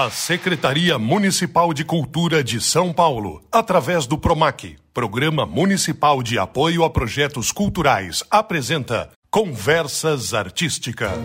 A Secretaria Municipal de Cultura de São Paulo, através do PROMAC, Programa Municipal de Apoio a Projetos Culturais, apresenta Conversas Artísticas.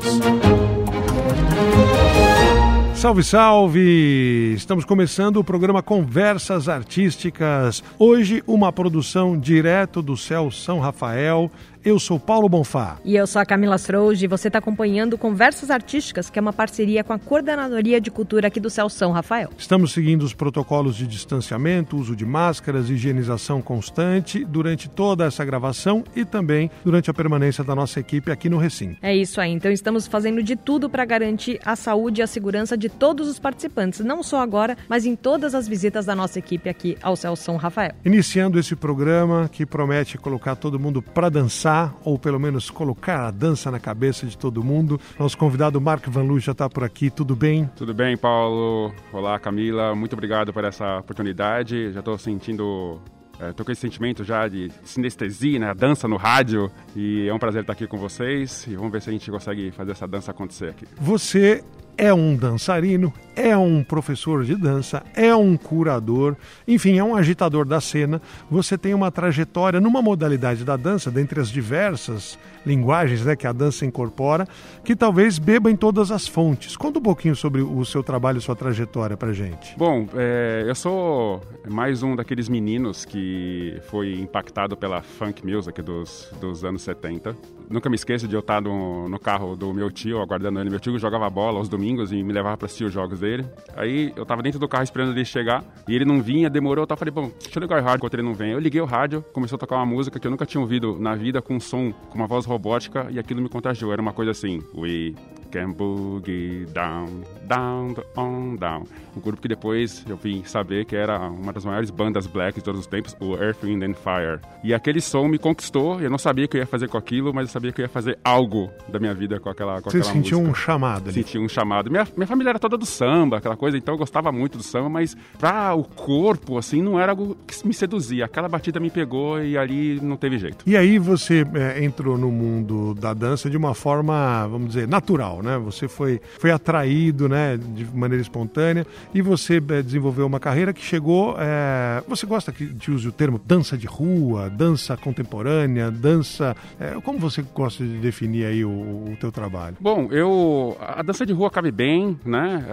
Salve, salve! Estamos começando o programa Conversas Artísticas. Hoje, uma produção direto do céu São Rafael, eu sou Paulo Bonfá. E eu sou a Camila Strouge. E você está acompanhando Conversas Artísticas, que é uma parceria com a Coordenadoria de Cultura aqui do Céu São Rafael. Estamos seguindo os protocolos de distanciamento, uso de máscaras, higienização constante durante toda essa gravação e também durante a permanência da nossa equipe aqui no recinto. É isso aí. Então estamos fazendo de tudo para garantir a saúde e a segurança de todos os participantes, não só agora, mas em todas as visitas da nossa equipe aqui ao Céu São Rafael. Iniciando esse programa que promete colocar todo mundo para dançar dançar, ou pelo menos colocar a dança na cabeça de todo mundo. Nosso convidado Mark Van Lu já está por aqui, tudo bem? Tudo bem, Paulo. Olá, Camila. Muito obrigado por essa oportunidade. Já estou sentindo Estou é, com esse sentimento já de sinestesia, né? A dança no rádio. E é um prazer estar aqui com vocês. E vamos ver se a gente consegue fazer essa dança acontecer aqui. Você é um dançarino, é um professor de dança, é um curador, enfim, é um agitador da cena. Você tem uma trajetória numa modalidade da dança, dentre as diversas linguagens né, que a dança incorpora, que talvez beba em todas as fontes. Conta um pouquinho sobre o seu trabalho sua trajetória para gente. Bom, é, eu sou mais um daqueles meninos que foi impactado pela funk music dos, dos anos 70. Nunca me esqueço de eu estar no, no carro do meu tio, aguardando ele. Meu tio jogava bola aos domingos e me levava para assistir os jogos dele. Aí eu tava dentro do carro esperando ele chegar e ele não vinha, demorou. Eu falei, bom, deixa eu ligar o rádio enquanto ele não vem. Eu liguei o rádio, começou a tocar uma música que eu nunca tinha ouvido na vida com um som, com uma voz robótica e aquilo me contagiou. Era uma coisa assim: We can boogie down, down, on, down. Um grupo que depois eu vim saber que era uma das maiores bandas black de todos os tempos, o Earth, Wind and Fire. E aquele som me conquistou. Eu não sabia o que eu ia fazer com aquilo, mas eu sabia que eu ia fazer algo da minha vida com aquela, com Você aquela sentiu música. um chamado ali? Senti um chamado. Minha, minha família era toda do samba, aquela coisa, então eu gostava muito do samba, mas pra o corpo, assim, não era algo que me seduzia. Aquela batida me pegou e ali não teve jeito. E aí você é, entrou no mundo da dança de uma forma, vamos dizer, natural, né? Você foi, foi atraído, né, de maneira espontânea e você é, desenvolveu uma carreira que chegou. É... Você gosta que te use o termo dança de rua, dança contemporânea, dança. É, como você gosta de definir aí o, o teu trabalho? Bom, eu a dança de rua cabe bem, né?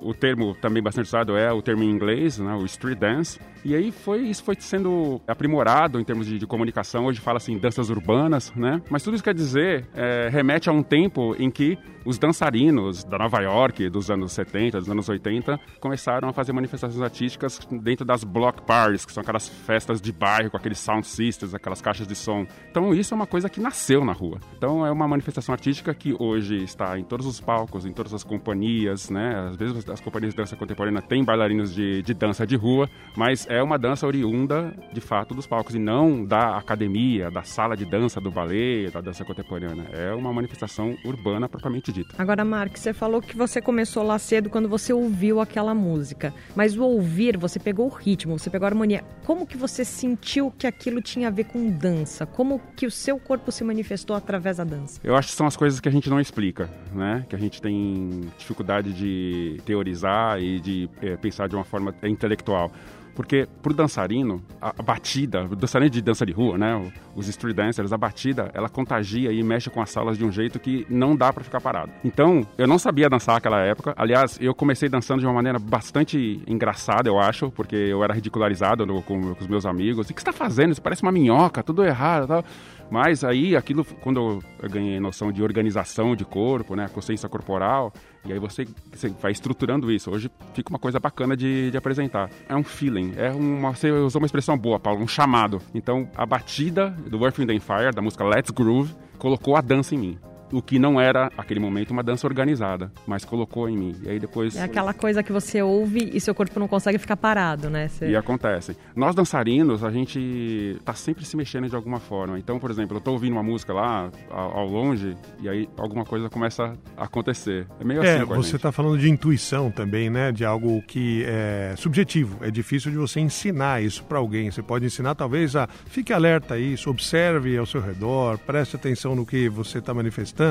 O termo também bastante usado é o termo em inglês, né? O street dance. E aí foi isso foi sendo aprimorado em termos de, de comunicação. Hoje fala assim danças urbanas, né? Mas tudo isso quer dizer remete a um tempo em que os dançarinos da Nova York dos anos 70, dos anos 80, começaram a fazer manifestações artísticas dentro das block parties, que são aquelas festas de bairro com aqueles sound systems, aquelas caixas de som. Então isso é uma coisa que nasceu na rua. Então é uma manifestação artística que hoje está em todos os palcos, em todas as companhias, né? Às vezes as companhias de dança contemporânea têm bailarinos de, de dança de rua, mas é uma dança oriunda, de fato, dos palcos e não da academia, da sala de dança, do balé, da dança contemporânea. É uma manifestação urbana propriamente dita. Agora, Mark, você falou que você começou lá cedo quando você ouviu aquela música. Mas o ouvir, você pegou o ritmo, você pegou a harmonia. Como que você sentiu que aquilo tinha a ver com dança? Como que o seu corpo se manifestou através da dança? Eu acho que são as coisas que a gente não explica, né? Que a gente tem dificuldade de teorizar e de é, pensar de uma forma intelectual. Porque pro dançarino, a, a batida, o dançarino de dança de rua, né? Os street dancers, a batida, ela contagia e mexe com as salas de um jeito que não dá para ficar parado. Então, eu não sabia dançar naquela época. Aliás, eu comecei dançando de uma maneira bastante engraçada, eu acho, porque eu era ridicularizado no, com, com, os meus amigos. O que você tá fazendo? Isso parece uma minhoca, tudo errado tal. Mas aí, aquilo, quando eu ganhei noção de organização de corpo, né, consciência corporal, e aí você, você vai estruturando isso. Hoje fica uma coisa bacana de, de apresentar. É um feeling, é uma, você usou uma expressão boa, Paulo, um chamado. Então, a batida do Earth, Wind and Fire, da música Let's Groove, colocou a dança em mim o que não era, aquele momento, uma dança organizada, mas colocou em mim. E aí depois... É aquela coisa que você ouve e seu corpo não consegue ficar parado, né? Você... E acontece. Nós dançarinos, a gente tá sempre se mexendo de alguma forma. Então, por exemplo, eu tô ouvindo uma música lá, ao, ao longe, e aí alguma coisa começa a acontecer. É meio é, assim com a você gente. está falando de intuição também, né? De algo que é subjetivo. É difícil de você ensinar isso para alguém. Você pode ensinar, talvez, a fique alerta a isso, observe ao seu redor, preste atenção no que você está manifestando,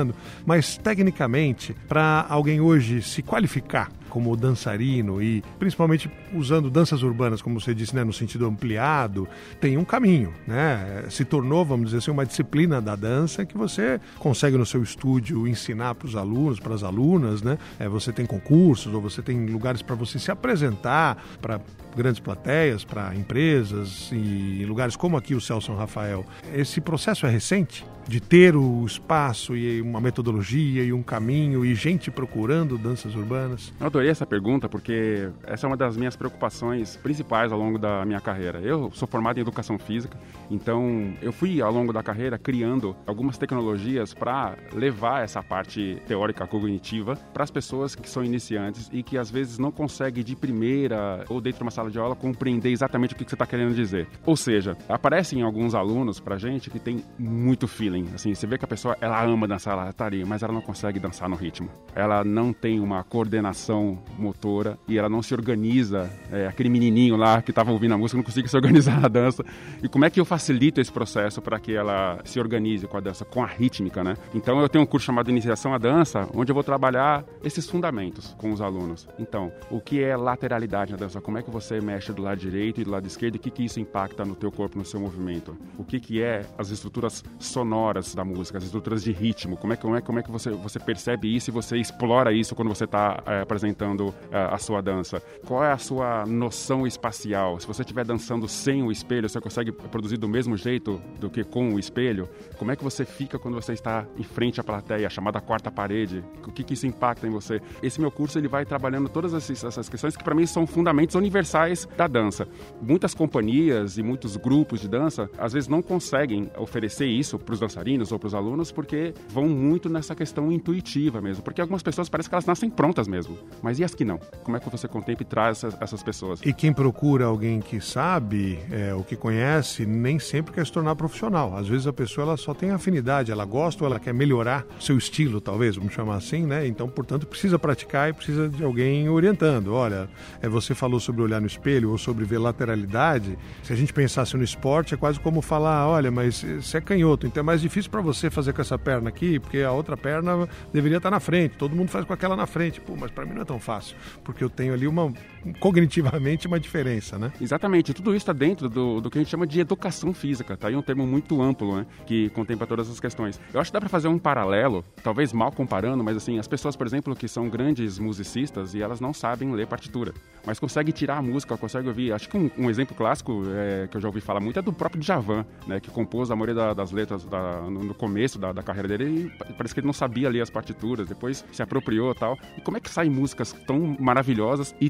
mas tecnicamente, para alguém hoje se qualificar como dançarino e principalmente usando danças urbanas, como você disse, né, no sentido ampliado, tem um caminho, né? Se tornou, vamos dizer assim, uma disciplina da dança que você consegue no seu estúdio ensinar para os alunos, para as alunas, né? É, você tem concursos ou você tem lugares para você se apresentar para grandes plateias, para empresas e lugares como aqui o Celso Rafael. Esse processo é recente? de ter o espaço e uma metodologia e um caminho e gente procurando danças urbanas? Eu adorei essa pergunta porque essa é uma das minhas preocupações principais ao longo da minha carreira. Eu sou formado em educação física, então eu fui ao longo da carreira criando algumas tecnologias para levar essa parte teórica cognitiva para as pessoas que são iniciantes e que às vezes não conseguem de primeira ou dentro de uma sala de aula compreender exatamente o que você está querendo dizer. Ou seja, aparecem alguns alunos para gente que tem muito feeling. Assim, você vê que a pessoa ela ama dançar lataria, mas ela não consegue dançar no ritmo. Ela não tem uma coordenação motora e ela não se organiza. É, aquele menininho lá que estava ouvindo a música não consegue se organizar na dança. E como é que eu facilito esse processo para que ela se organize com a dança, com a rítmica, né? Então eu tenho um curso chamado Iniciação à Dança, onde eu vou trabalhar esses fundamentos com os alunos. Então, o que é lateralidade na dança? Como é que você mexe do lado direito e do lado esquerdo? O que, que isso impacta no teu corpo, no seu movimento? O que, que é as estruturas sonoras? da música, as estruturas de ritmo. Como é, como é, como é que você, você percebe isso e você explora isso quando você está é, apresentando é, a sua dança? Qual é a sua noção espacial? Se você estiver dançando sem o espelho, você consegue produzir do mesmo jeito do que com o espelho? Como é que você fica quando você está em frente à plateia, chamada quarta parede? O que, que isso impacta em você? Esse meu curso ele vai trabalhando todas essas questões que para mim são fundamentos universais da dança. Muitas companhias e muitos grupos de dança às vezes não conseguem oferecer isso para os dançarinos ou para os alunos, porque vão muito nessa questão intuitiva mesmo. Porque algumas pessoas parecem que elas nascem prontas mesmo. Mas e as que não? Como é que você contempla e traz essas, essas pessoas? E quem procura alguém que sabe, é, o que conhece, nem sempre quer se tornar profissional. Às vezes a pessoa ela só tem afinidade, ela gosta ou ela quer melhorar seu estilo, talvez, vamos chamar assim, né? Então, portanto, precisa praticar e precisa de alguém orientando. Olha, é, você falou sobre olhar no espelho ou sobre ver lateralidade. Se a gente pensasse no esporte, é quase como falar, olha, mas você é canhoto, então é mais difícil para você fazer com essa perna aqui, porque a outra perna deveria estar tá na frente. Todo mundo faz com aquela na frente. Pô, mas para mim não é tão fácil, porque eu tenho ali uma cognitivamente uma diferença, né? Exatamente. Tudo isso está dentro do, do que a gente chama de educação física, tá? aí um termo muito amplo, né? Que contempla todas as questões. Eu acho que dá para fazer um paralelo, talvez mal comparando, mas assim, as pessoas, por exemplo, que são grandes musicistas e elas não sabem ler partitura, mas conseguem tirar a música, conseguem ouvir. Acho que um, um exemplo clássico é, que eu já ouvi falar muito é do próprio Djavan, né? Que compôs a maioria da, das letras da, no, no, começo da, da, carreira dele e parece que ele não sabia ler as partituras, depois se apropriou e tal. E como é que saem músicas tão maravilhosas e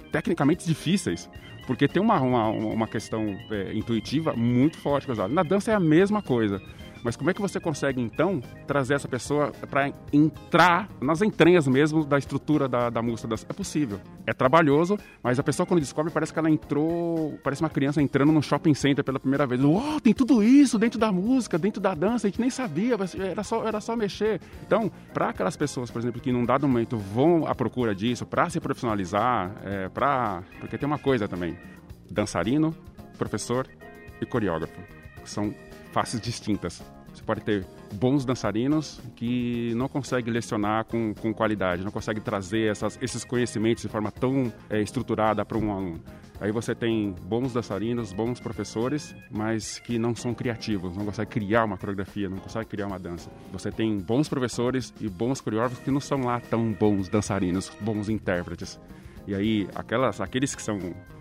difíceis? Porque tem uma, uma, uma questão é, intuitiva muito forte. Na dança é a mesma coisa. Mas como é que você consegue, então, trazer essa pessoa para entrar nas entranhas mesmo da estrutura da, da música? É possível. É trabalhoso, mas a pessoa, quando descobre, parece que ela entrou. Parece uma criança entrando num shopping center pela primeira vez. Uau, tem tudo isso dentro da música, dentro da dança, a gente nem sabia, era só, era só mexer. Então, para aquelas pessoas, por exemplo, que num dado momento vão à procura disso, para se profissionalizar, é, para. Porque tem uma coisa também: dançarino, professor e coreógrafo. São faces distintas. Você pode ter bons dançarinos que não conseguem lecionar com, com qualidade, não conseguem trazer essas, esses conhecimentos de forma tão é, estruturada para um aluno. Aí você tem bons dançarinos, bons professores, mas que não são criativos, não conseguem criar uma coreografia, não conseguem criar uma dança. Você tem bons professores e bons coreógrafos que não são lá tão bons dançarinos, bons intérpretes. E aí, aquelas, aqueles que são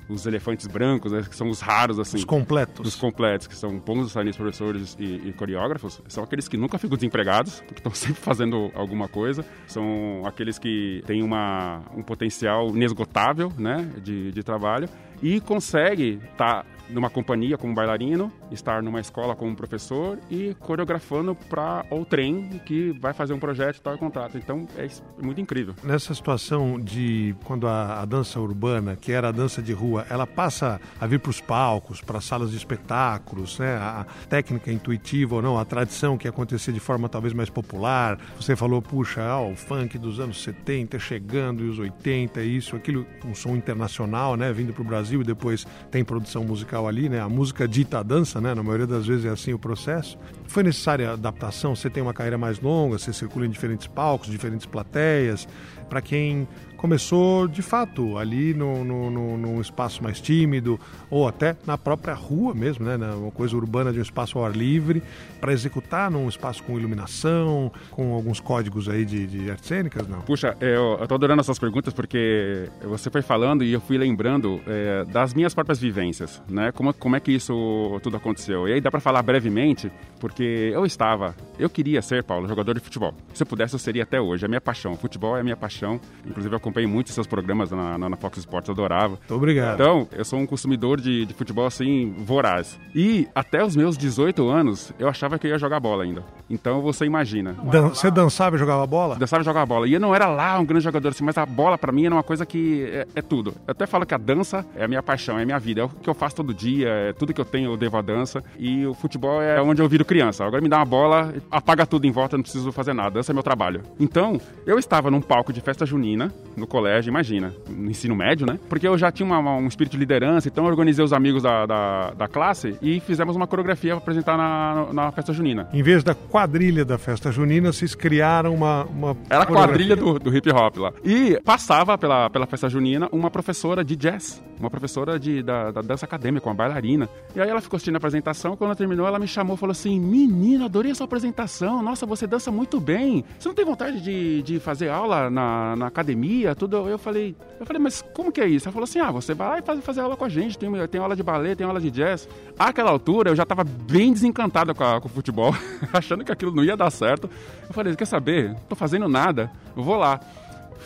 os elefantes brancos, né, que são os raros, assim. Os completos. Os completos, que são bons dançarinos, professores e, e, coreógrafos, são aqueles que nunca ficam desempregados, porque estão sempre fazendo alguma coisa. São aqueles que têm uma, um potencial inesgotável, né, de, de trabalho e consegue estar tá numa companhia como bailarino, estar numa escola como professor e coreografando para o trem que vai fazer um projeto e tal contrato. Então é muito incrível. Nessa situação de quando a, a dança urbana, que era a dança de rua, ela passa a vir para os palcos, para salas de espetáculos, né? A técnica intuitiva ou não, a tradição que acontecia de forma talvez mais popular. Você falou, puxa, ó, o funk dos anos 70 chegando e os 80, isso, aquilo, um som internacional, né? Vindo para o Brasil e depois tem produção musical ali, né? A música dita a dança, né? Na maioria das vezes é assim o processo. Foi necessária adaptação? Você tem uma carreira mais longa, você circula em diferentes palcos, diferentes plateias. Para quem começou de fato ali no, no, no, num espaço mais tímido ou até na própria rua mesmo, né? Uma coisa urbana de um espaço ao ar livre, para executar num espaço com iluminação, com alguns códigos aí de, de artes cênicas, não? Puxa, eu, eu tô adorando essas perguntas porque você foi falando e eu fui lembrando é, das minhas próprias vivências, né? Como, como é que isso tudo aconteceu? E aí dá para falar brevemente, porque eu estava, eu queria ser, Paulo, jogador de futebol. Se eu pudesse, eu seria até hoje. É a minha paixão. Futebol é a minha paixão. Inclusive, eu acompanhei muitos seus programas na, na, na Fox Sports, adorava. Muito obrigado. Então, eu sou um consumidor de, de futebol, assim, voraz. E até os meus 18 anos, eu achava que eu ia jogar bola ainda. Então, você imagina. Dan você dançava e jogava bola? Dançava e jogava bola. E eu não era lá um grande jogador, assim, mas a bola, para mim, era uma coisa que é, é, tudo. Eu até falo que a dança é a minha paixão, é a minha vida. É o que eu faço todo dia, é tudo que eu tenho eu devo à dança. E o futebol é onde eu viro criança. Agora me dá uma bola, apaga tudo em volta, não preciso fazer nada. Dança é meu trabalho. Então, eu estava num palco de festa junina, no colégio, imagina, no ensino médio, né? Porque eu já tinha uma, um espírito de liderança, então eu organizei os amigos da, da, da classe e fizemos uma coreografia para apresentar na, na festa junina. Em vez da quadrilha da festa junina, vocês criaram uma. uma Era a quadrilha do, do hip hop lá. E passava pela, pela festa junina uma professora de jazz, uma professora de, da, da dança acadêmica, uma bailarina. E aí ela ficou assistindo a apresentação, quando ela terminou, ela me chamou e falou assim: Menina, adorei a sua apresentação, nossa, você dança muito bem. Você não tem vontade de, de fazer aula na, na academia? Tudo. Eu falei, eu falei, mas como que é isso? Ela falou assim: ah, você vai fazer, fazer aula com a gente, tem, tem aula de balé, tem aula de jazz. Àquela altura eu já estava bem desencantado com, com o futebol, achando que aquilo não ia dar certo. Eu falei, quer saber? Tô fazendo nada, vou lá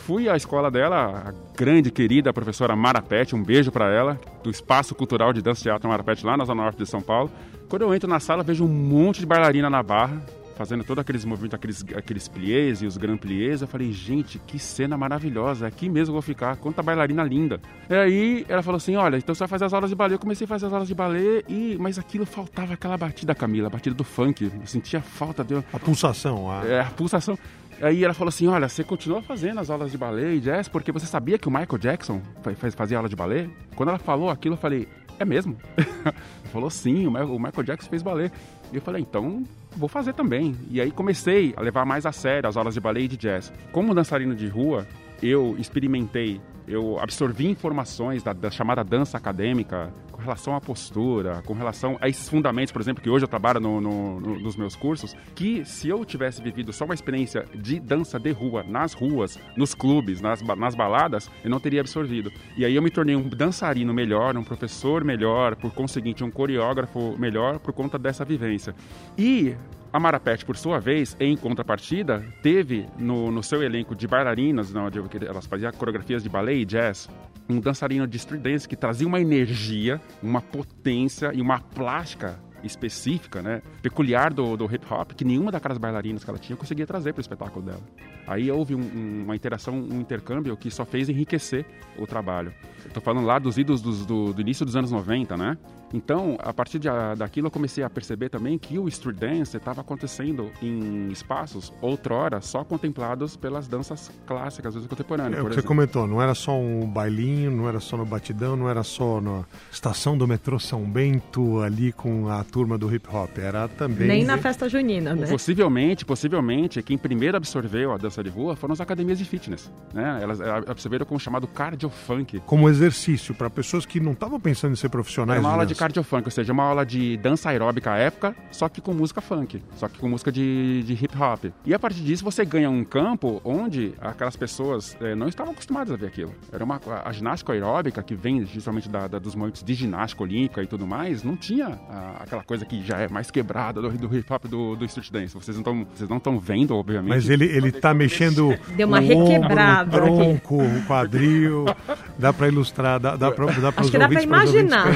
fui à escola dela, a grande querida professora Mara Pet, um beijo para ela, do Espaço Cultural de Dança e Teatro Mara Pet, lá na Zona Norte de São Paulo. Quando eu entro na sala, vejo um monte de bailarina na barra, fazendo todos aqueles movimentos, aqueles, aqueles pliés e os grand pliés. Eu falei, gente, que cena maravilhosa, aqui mesmo eu vou ficar, quanta bailarina linda. E aí ela falou assim, olha, então você vai fazer as aulas de balé. Eu comecei a fazer as aulas de balé, e mas aquilo faltava aquela batida, Camila, a batida do funk. Eu sentia falta de... A pulsação. A... É, a pulsação. Aí ela falou assim: Olha, você continua fazendo as aulas de balé e jazz porque você sabia que o Michael Jackson fazia aula de balé? Quando ela falou aquilo, eu falei: É mesmo? ela falou: Sim, o Michael Jackson fez balé. E eu falei: Então vou fazer também. E aí comecei a levar mais a sério as aulas de balé e de jazz. Como dançarino de rua, eu experimentei eu absorvi informações da, da, chamada dança acadêmica com relação à postura, com relação a esses fundamentos, por exemplo, que hoje eu trabalho no, no, no, nos meus cursos, que se eu tivesse vivido só uma experiência de dança de rua, nas ruas, nos clubes, nas, nas baladas, eu não teria absorvido. E aí eu me tornei um dançarino melhor, um professor melhor, por conseguinte, um coreógrafo melhor por conta dessa vivência. E a Marapet, por sua vez, em contrapartida, teve no, no seu elenco de bailarinas, não, de, elas faziam coreografias de ballet e jazz, um dançarino de street dance que trazia uma energia, uma potência e uma plástica específica, né, peculiar do, do hip hop, que nenhuma daquelas bailarinas que ela tinha conseguia trazer para o espetáculo dela. Aí houve um, um, uma interação, um intercâmbio que só fez enriquecer o trabalho. Estou falando lá dos idos do, do, início dos anos 90, né? Então, a partir de, daquilo, eu comecei a perceber também que o street dance estava acontecendo em espaços, outrora, só contemplados pelas danças clássicas, danças contemporâneas. É o que você comentou, não era só um bailinho, não era só no batidão, não era só na estação do metrô São Bento, ali com a turma do hip hop, era também... Nem na festa junina, né? Possivelmente, possivelmente, quem primeiro absorveu a dança de rua foram as academias de fitness, né? Elas absorveram como chamado cardio funk. Como exercício, para pessoas que não estavam pensando em ser profissionais. É uma aula de cardio funk, ou seja, uma aula de dança aeróbica à época, só que com música funk, só que com música de, de hip hop. E a partir disso você ganha um campo onde aquelas pessoas é, não estavam acostumadas a ver aquilo. Era uma a ginástica aeróbica que vem justamente da, da, dos movimentos de ginástica olímpica e tudo mais, não tinha a, aquela coisa que já é mais quebrada do, do hip hop do, do street dance. Vocês não estão vocês não estão vendo, obviamente. Mas ele ele tá mexendo Deu uma requebrada ombro, o tronco, o quadril, dá para ilustrar, dá, dá para dá para os ouvintes, dá pra imaginar.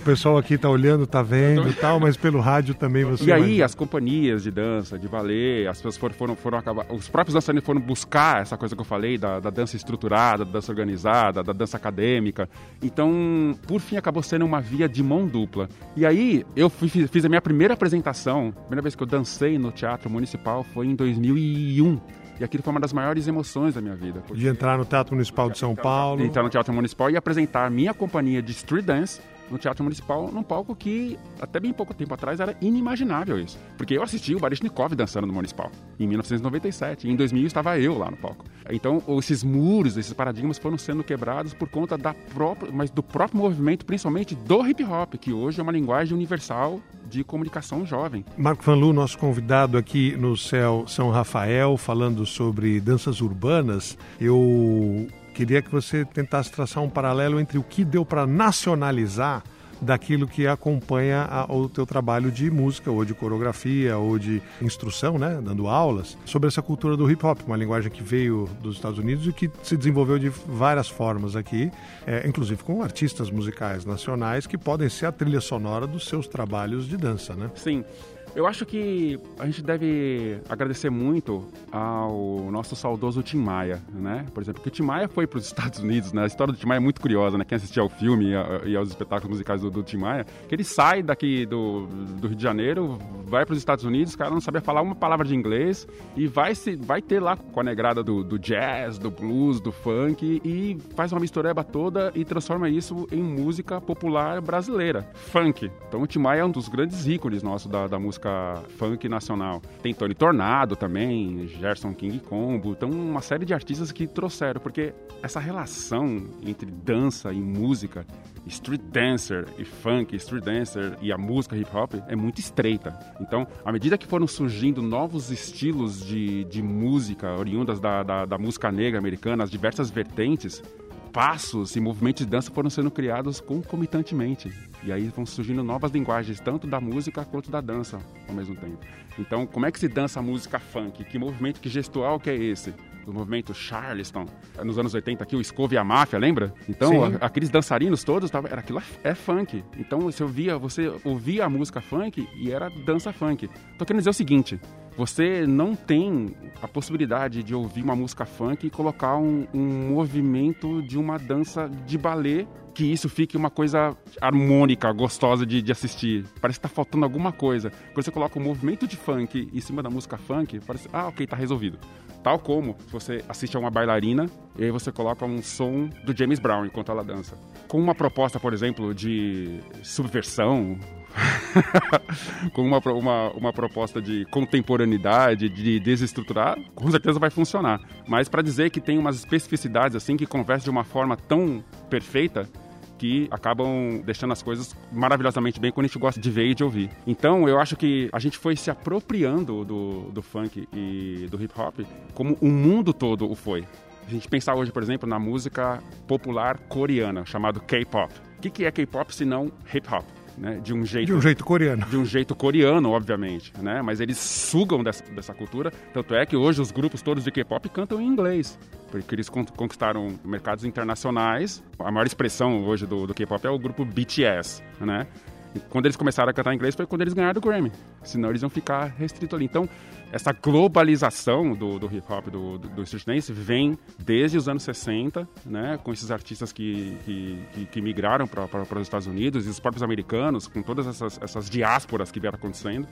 O pessoal aqui está olhando, está vendo e tal, mas pelo rádio também você. E aí, as companhias de dança, de balé, as pessoas foram, foram, foram acabar. Os próprios dançarinos foram buscar essa coisa que eu falei, da, da dança estruturada, da dança organizada, da dança acadêmica. Então, por fim, acabou sendo uma via de mão dupla. E aí, eu fui, fiz a minha primeira apresentação, a primeira vez que eu dancei no Teatro Municipal foi em 2001. E aquilo foi uma das maiores emoções da minha vida. De entrar no Teatro Municipal de São Paulo. Entrar no Teatro Municipal e apresentar a minha companhia de street dance no Teatro Municipal, num palco que até bem pouco tempo atrás era inimaginável isso. Porque eu assisti o Baryshnikov dançando no Municipal em 1997 e em 2000 estava eu lá no palco. Então, esses muros, esses paradigmas foram sendo quebrados por conta da própria, mas do próprio movimento, principalmente do hip hop, que hoje é uma linguagem universal de comunicação jovem. Marco Fanlu, nosso convidado aqui no Céu São Rafael, falando sobre danças urbanas. Eu queria que você tentasse traçar um paralelo entre o que deu para nacionalizar daquilo que acompanha a, o teu trabalho de música, ou de coreografia, ou de instrução, né, dando aulas, sobre essa cultura do hip hop, uma linguagem que veio dos Estados Unidos e que se desenvolveu de várias formas aqui, é, inclusive com artistas musicais nacionais que podem ser a trilha sonora dos seus trabalhos de dança, né? Sim. Eu acho que a gente deve agradecer muito ao nosso saudoso Tim Maia, né? Por exemplo, porque o Tim Maia foi para os Estados Unidos, né? A história do Tim Maia é muito curiosa, né? Quem assistiu ao filme e aos espetáculos musicais do, do Tim Maia, que ele sai daqui do, do Rio de Janeiro, vai para os Estados Unidos, o cara não sabia falar uma palavra de inglês e vai, se, vai ter lá com a negrada do, do jazz, do blues, do funk e faz uma mistureba toda e transforma isso em música popular brasileira, funk. Então o Tim Maia é um dos grandes ícones nossos da, da música música funk nacional. Tem Tony Tornado também, Gerson King Combo, então uma série de artistas que trouxeram, porque essa relação entre dança e música, street dancer e funk, street dancer e a música hip hop é muito estreita. Então, à medida que foram surgindo novos estilos de, de música oriundas da, da, da música negra americana, as diversas vertentes, passos e movimentos de dança foram sendo criados concomitantemente. E aí vão surgindo novas linguagens, tanto da música quanto da dança ao mesmo tempo. Então, como é que se dança a música funk? Que movimento, que gestual que é esse? do movimento Charleston, nos anos 80 aqui, o Scove e a Máfia, lembra? Então, a, aqueles dançarinos todos, tava, era aquilo é, é funk. Então, você ouvia, você ouvia a música funk e era dança funk. Tô querendo dizer o seguinte, você não tem a possibilidade de ouvir uma música funk e colocar um, um movimento de uma dança de balé que isso fique uma coisa harmônica, gostosa de, de assistir. Parece que tá faltando alguma coisa. Quando você coloca um movimento de funk em cima da música funk, parece, ah, ok, tá resolvido. Tal como você assiste a uma bailarina e aí você coloca um som do James Brown enquanto ela dança. Com uma proposta, por exemplo, de subversão, com uma, uma, uma proposta de contemporaneidade, de desestruturar, com certeza vai funcionar. Mas para dizer que tem umas especificidades assim que conversam de uma forma tão perfeita que acabam deixando as coisas maravilhosamente bem quando a gente gosta de ver e de ouvir. Então, eu acho que a gente foi se apropriando do, do funk e do hip hop como o mundo todo o foi. A gente pensar hoje, por exemplo, na música popular coreana, chamado K-pop. O que, que é K-pop se não hip hop? Né, de um jeito de um jeito coreano de um jeito coreano obviamente né mas eles sugam dessa, dessa cultura tanto é que hoje os grupos todos de K-pop cantam em inglês porque eles conquistaram mercados internacionais. A maior expressão hoje do, do K-pop é o grupo BTS, né? Quando eles começaram a cantar em inglês foi quando eles ganharam o Grammy, senão eles iam ficar restritos ali. Então, essa globalização do, do hip hop, do, do, do street dance, vem desde os anos 60, né, com esses artistas que, que, que, que migraram para os Estados Unidos e os próprios americanos, com todas essas, essas diásporas que vieram acontecendo.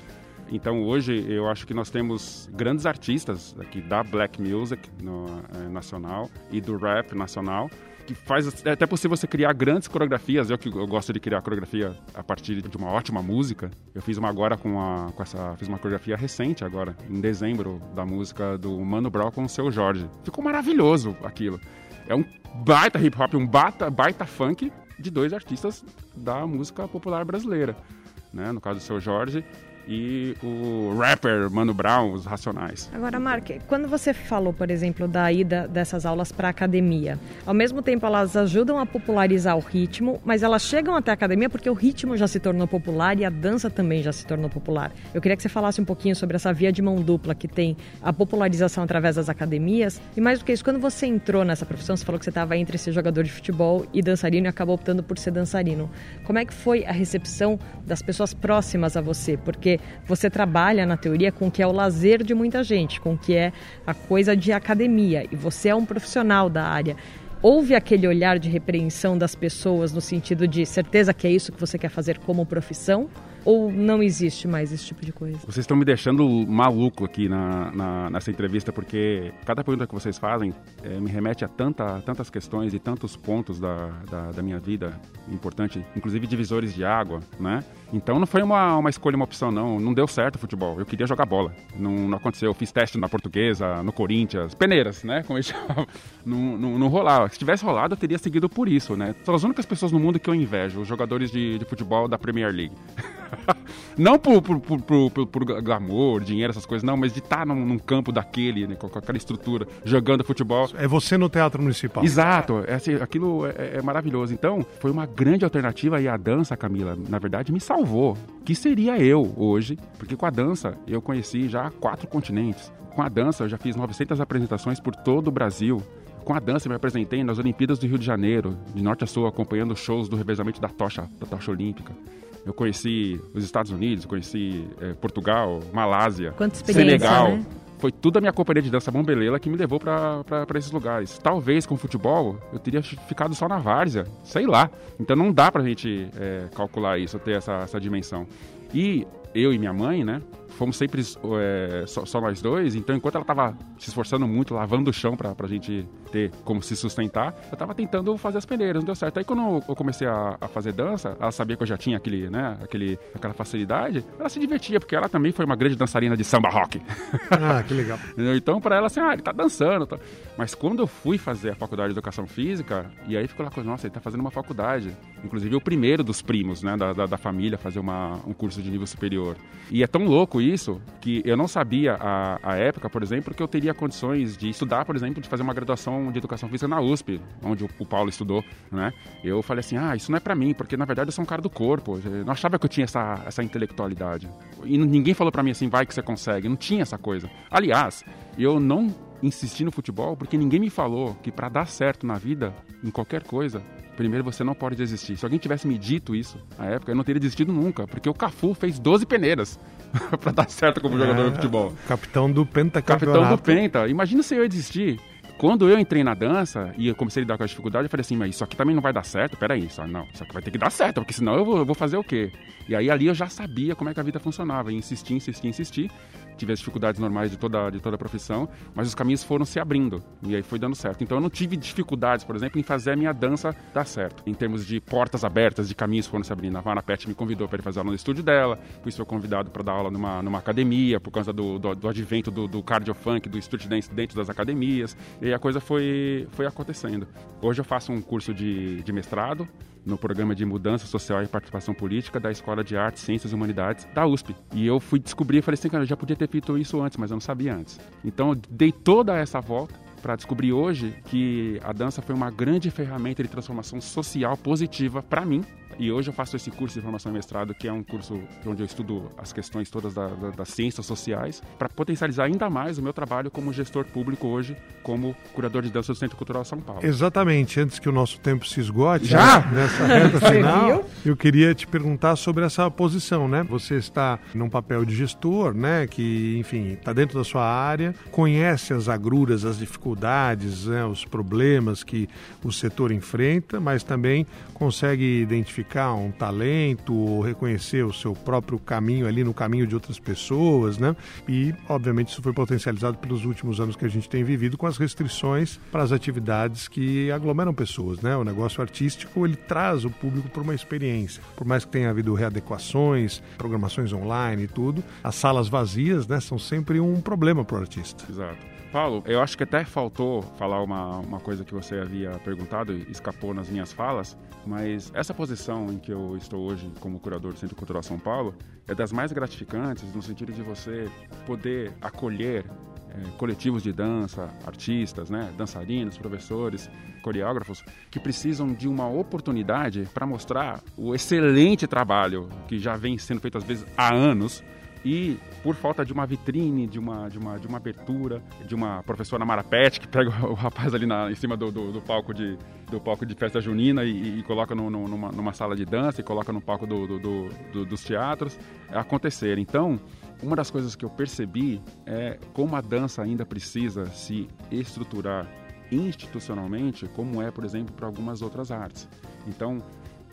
Então hoje eu acho que nós temos grandes artistas aqui da black music no, é, nacional e do rap nacional que faz é até possível você criar grandes coreografias. Eu que eu gosto de criar coreografia a partir de uma ótima música. Eu fiz uma agora com, a, com essa fiz uma coreografia recente agora em dezembro da música do Mano Brown com o seu Jorge. Ficou maravilhoso aquilo. É um baita hip hop, um baita, baita funk de dois artistas da música popular brasileira. Né? No caso do seu Jorge e o rapper Mano Brown, os Racionais. Agora, Mark, quando você falou, por exemplo, da ida dessas aulas para a academia, ao mesmo tempo elas ajudam a popularizar o ritmo, mas elas chegam até a academia porque o ritmo já se tornou popular e a dança também já se tornou popular. Eu queria que você falasse um pouquinho sobre essa via de mão dupla que tem a popularização através das academias e mais do que isso, quando você entrou nessa profissão, você falou que você estava entre ser jogador de futebol e dançarino e acabou optando por ser dançarino. Como é que foi a recepção das pessoas próximas a você? Porque você trabalha na teoria com o que é o lazer de muita gente, com o que é a coisa de academia, e você é um profissional da área. Houve aquele olhar de repreensão das pessoas no sentido de certeza que é isso que você quer fazer como profissão? Ou não existe mais esse tipo de coisa? Vocês estão me deixando maluco aqui na, na, nessa entrevista, porque cada pergunta que vocês fazem é, me remete a tanta, tantas questões e tantos pontos da, da, da, minha vida importante, inclusive divisores de água, né? Então não foi uma, uma escolha, uma opção, não. Não deu certo o futebol. Eu queria jogar bola. Não, não aconteceu. Eu fiz teste na portuguesa, no Corinthians, peneiras, né? Como eles chamam. Não, não, não rolava. Se tivesse rolado, eu teria seguido por isso, né? São as únicas pessoas no mundo que eu invejo, os jogadores de, de futebol da Premier League. não por, por, por, por, por glamour, dinheiro, essas coisas, não, mas de estar num, num campo daquele, né, com, aquela estrutura, jogando futebol. É você no Teatro Municipal. Exato, é, assim, aquilo é, é, maravilhoso. Então, foi uma grande alternativa e a dança, Camila, na verdade, me salvou. Que seria eu hoje, porque com a dança eu conheci já quatro continentes. Com a dança eu já fiz 900 apresentações por todo o Brasil com a dança me apresentei nas Olimpíadas do Rio de Janeiro, de norte a sul, acompanhando shows do revezamento da tocha, da tocha olímpica. Eu conheci os Estados Unidos, conheci é, Portugal, Malásia, Senegal. Né? Foi tudo a minha companhia de dança Bombelela que me levou para esses lugares. Talvez com futebol eu teria ficado só na várzea, sei lá. Então não dá pra gente é, calcular isso, ter essa, essa dimensão. E eu e minha mãe, né? Fomos sempre é, só, só, nós dois, então enquanto ela estava se esforçando muito, lavando o chão para a gente ter como se sustentar, eu estava tentando fazer as peneiras, não deu certo. Aí quando eu comecei a, a, fazer dança, ela sabia que eu já tinha aquele, né, aquele, aquela facilidade, ela se divertia, porque ela também foi uma grande dançarina de samba rock. Ah, que legal. então para ela assim, ah, ele tá dançando. Tá. Mas quando eu fui fazer a faculdade de educação física, e aí ficou lá com, nossa, ele tá fazendo uma faculdade. Inclusive o primeiro dos primos, né, da, da, da família fazer uma, um curso de nível superior. E é tão louco isso que eu não sabia a, a época, por exemplo, que eu teria condições de estudar, por exemplo, de fazer uma graduação de educação física na USP, onde o, o Paulo estudou, né? Eu falei assim, ah, isso não é para mim, porque na verdade eu sou um cara do corpo. Eu não achava que eu tinha essa, essa intelectualidade. E ninguém falou para mim assim, vai que você consegue. Não tinha essa coisa. Aliás, eu não insisti no futebol porque ninguém me falou que para dar certo na vida, em qualquer coisa, primeiro você não pode desistir. Se alguém tivesse me dito isso na época, eu não teria desistido nunca, porque o Cafu fez 12 peneiras para dar certo como é, jogador de futebol. Capitão do Penta Capitão do Penta. Imagina se eu ia desistir. Quando eu entrei na dança e eu comecei a lidar com as dificuldades, eu falei assim, mas isso aqui também não vai dar certo? Peraí, só, não, isso aqui vai ter que dar certo, porque senão eu vou, eu vou fazer o quê? E aí ali eu já sabia como é que a vida funcionava, e insisti, insisti, insisti tive as dificuldades normais de toda, de toda a profissão, mas os caminhos foram se abrindo e aí foi dando certo. Então eu não tive dificuldades, por exemplo, em fazer a minha dança dar certo. Em termos de portas abertas, de caminhos foram se abrindo. A Vana Pet me convidou para fazer aula no estúdio dela, fui ser convidado para dar aula numa, numa academia, por causa do, do, do advento do, do cardio funk, do street dance dentro das academias, e a coisa foi, foi acontecendo. Hoje eu faço um curso de, de mestrado, no programa de mudança social e participação política da Escola de Artes, Ciências e Humanidades da USP. E eu fui descobrir e falei assim, cara, eu já podia ter feito isso antes, mas eu não sabia antes. Então eu dei toda essa volta para descobrir hoje que a dança foi uma grande ferramenta de transformação social positiva para mim e hoje eu faço esse curso de formação e mestrado, que é um curso onde eu estudo as questões todas da, da, das ciências sociais, para potencializar ainda mais o meu trabalho como gestor público hoje, como curador de dança do Centro Cultural São Paulo. Exatamente. Antes que o nosso tempo se esgote, já né, nessa reta final, eu queria te perguntar sobre essa posição, né? Você está num papel de gestor, né? Que, enfim, está dentro da sua área, conhece as agruras, as dificuldades, né, os problemas que o setor enfrenta, mas também consegue identificar identificar um talento ou reconhecer o seu próprio caminho ali no caminho de outras pessoas, né? E, obviamente, isso foi potencializado pelos últimos anos que a gente tem vivido com as restrições para as atividades que aglomeram pessoas, né? O negócio artístico, ele traz o público para uma experiência. Por mais que tenha havido readequações, programações online e tudo, as salas vazias, né, são sempre um problema para o artista. Exato. Paulo, eu acho que até faltou falar uma, uma coisa que você havia perguntado e escapou nas minhas falas, mas essa posição em que eu estou hoje como curador do Centro Cultural São Paulo é das mais gratificantes no sentido de você poder acolher é, coletivos de dança, artistas, né, dançarinos, professores, coreógrafos, que precisam de uma oportunidade para mostrar o excelente trabalho que já vem sendo feito às vezes há anos e por falta de uma vitrine, de uma, de uma, de uma abertura, de uma professora Marapete que pega o rapaz ali na, em cima do, do, do palco de do palco de festa junina e, e coloca no, no, numa, numa, sala de dança e coloca no palco do, do, dos teatros acontecer. Então, uma das coisas que eu percebi é como a dança ainda precisa se estruturar institucionalmente, como é, por exemplo, para algumas outras artes. Então,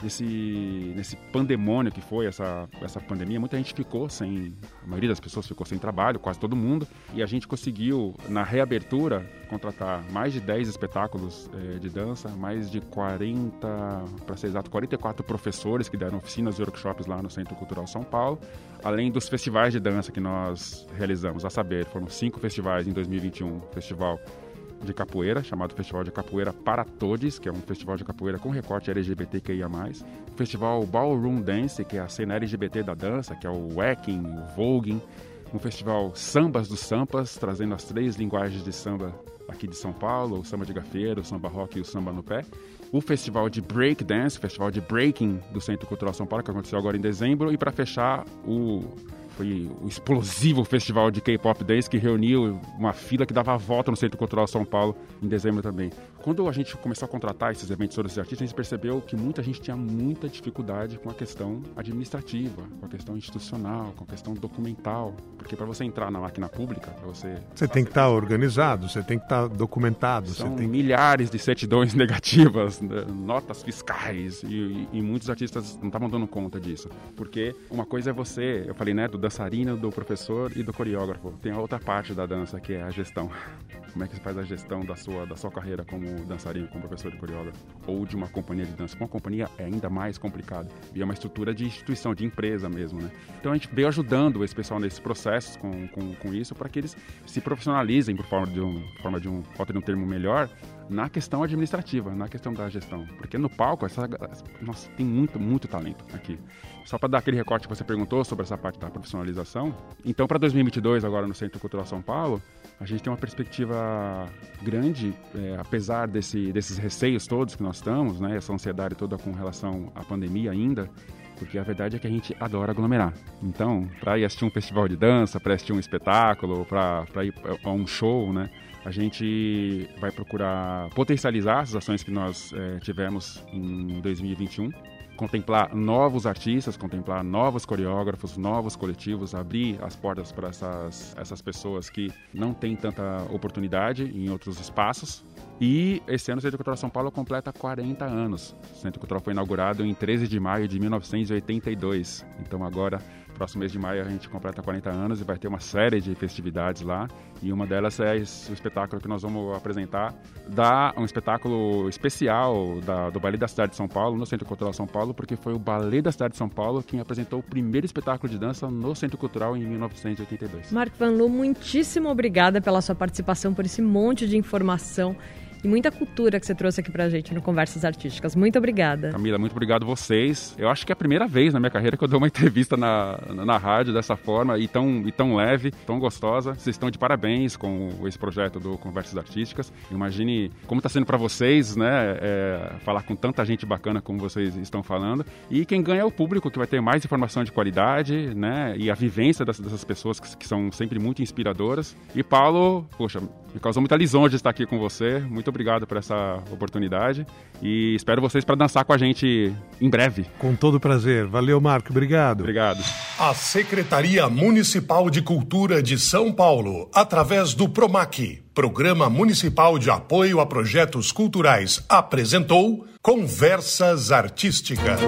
nesse, nesse pandemônio que foi essa, essa pandemia, muita gente ficou sem, a maioria das pessoas ficou sem trabalho, quase todo mundo, e a gente conseguiu, na reabertura, contratar mais de 10 espetáculos eh, de dança, mais de 40, para ser exato, 44 professores que deram oficinas e workshops lá no Centro Cultural São Paulo, além dos festivais de dança que nós realizamos. A saber, foram cinco festivais em 2021, festival de capoeira, chamado Festival de Capoeira para Todos, que é um festival de capoeira com recorte LGBTQIA+. O Festival Ballroom Dance, que é a cena LGBT da dança, que é o wacking, o voguing. Um festival Sambas dos Sampas, trazendo as três linguagens de samba aqui de São Paulo, o samba de gafeiro, o samba rock e o samba no pé. O festival de break dance, festival de breaking do Centro Cultural São Paulo, que aconteceu agora em dezembro. E para fechar, o foi o explosivo festival de K-Pop Dance que reuniu uma fila que dava a volta no Centro Cultural São Paulo em dezembro também. Quando a gente começou a contratar esses eventos sobre esses artistas, a gente percebeu que muita gente tinha muita dificuldade com a questão administrativa, com a questão institucional, com a questão documental. Porque para você entrar na máquina pública, para você. Você tem que estar tá organizado, você tem que estar tá documentado. São tem... milhares de certidões negativas, né, notas fiscais, e, e, e muitos artistas não estavam dando conta disso. Porque uma coisa é você, eu falei, né, do dançarino, do professor e do coreógrafo. Tem a outra parte da dança que é a gestão. Como é que você faz a gestão da sua, da sua carreira como dançarino, como professor de coreógrafo? Ou de uma companhia de dança. Com uma companhia é ainda mais complicado. E é uma estrutura de instituição, de empresa mesmo, né? Então a gente veio ajudando esse pessoal nesses processos com, com, com isso para que eles se profissionalizem, por forma de um, forma de um, falta de um termo melhor, na questão administrativa, na questão da gestão. Porque no palco, essa, nossa, tem muito, muito talento aqui. Só para dar aquele recorte que você perguntou sobre essa parte da profissionalização. Então, para 2022, agora no Centro Cultural São Paulo, a gente tem uma perspectiva grande, é, apesar desse, desses receios todos que nós estamos, né, essa ansiedade toda com relação à pandemia ainda, porque a verdade é que a gente adora aglomerar. Então, para ir assistir um festival de dança, para assistir um espetáculo, para ir a um show, né, a gente vai procurar potencializar as ações que nós é, tivemos em 2021 contemplar novos artistas, contemplar novos coreógrafos, novos coletivos, abrir as portas para essas, essas pessoas que não têm tanta oportunidade em outros espaços. E esse ano o Centro Cultural São Paulo completa 40 anos. O Centro Cultural foi inaugurado em 13 de maio de 1982. Então agora próximo mês de maio a gente completa 40 anos e vai ter uma série de festividades lá. E uma delas é esse, o espetáculo que nós vamos apresentar, da, um espetáculo especial da, do Ballet da Cidade de São Paulo, no Centro Cultural São Paulo, porque foi o Ballet da Cidade de São Paulo quem apresentou o primeiro espetáculo de dança no Centro Cultural em 1982. Marco Van Lu, muitíssimo obrigada pela sua participação, por esse monte de informação e muita cultura que você trouxe aqui pra gente no Conversas Artísticas. Muito obrigada. Camila, muito obrigado vocês. Eu acho que é a primeira vez na minha carreira que eu dou uma entrevista na, na, na rádio dessa forma e tão, e tão leve, tão gostosa. Vocês estão de parabéns com esse projeto do Conversas Artísticas. Imagine como está sendo para vocês, né, é, falar com tanta gente bacana como vocês estão falando. E quem ganha é o público, que vai ter mais informação de qualidade, né, e a vivência dessas, dessas pessoas que, que são sempre muito inspiradoras. E Paulo, poxa, me causou muita lisonja estar aqui com você. Muito obrigado por essa oportunidade e espero vocês para dançar com a gente em breve. Com todo prazer. Valeu, Marco. Obrigado. Obrigado. A Secretaria Municipal de Cultura de São Paulo, através do PROMAC, Programa Municipal de Apoio a Projetos Culturais, apresentou Conversas Artísticas.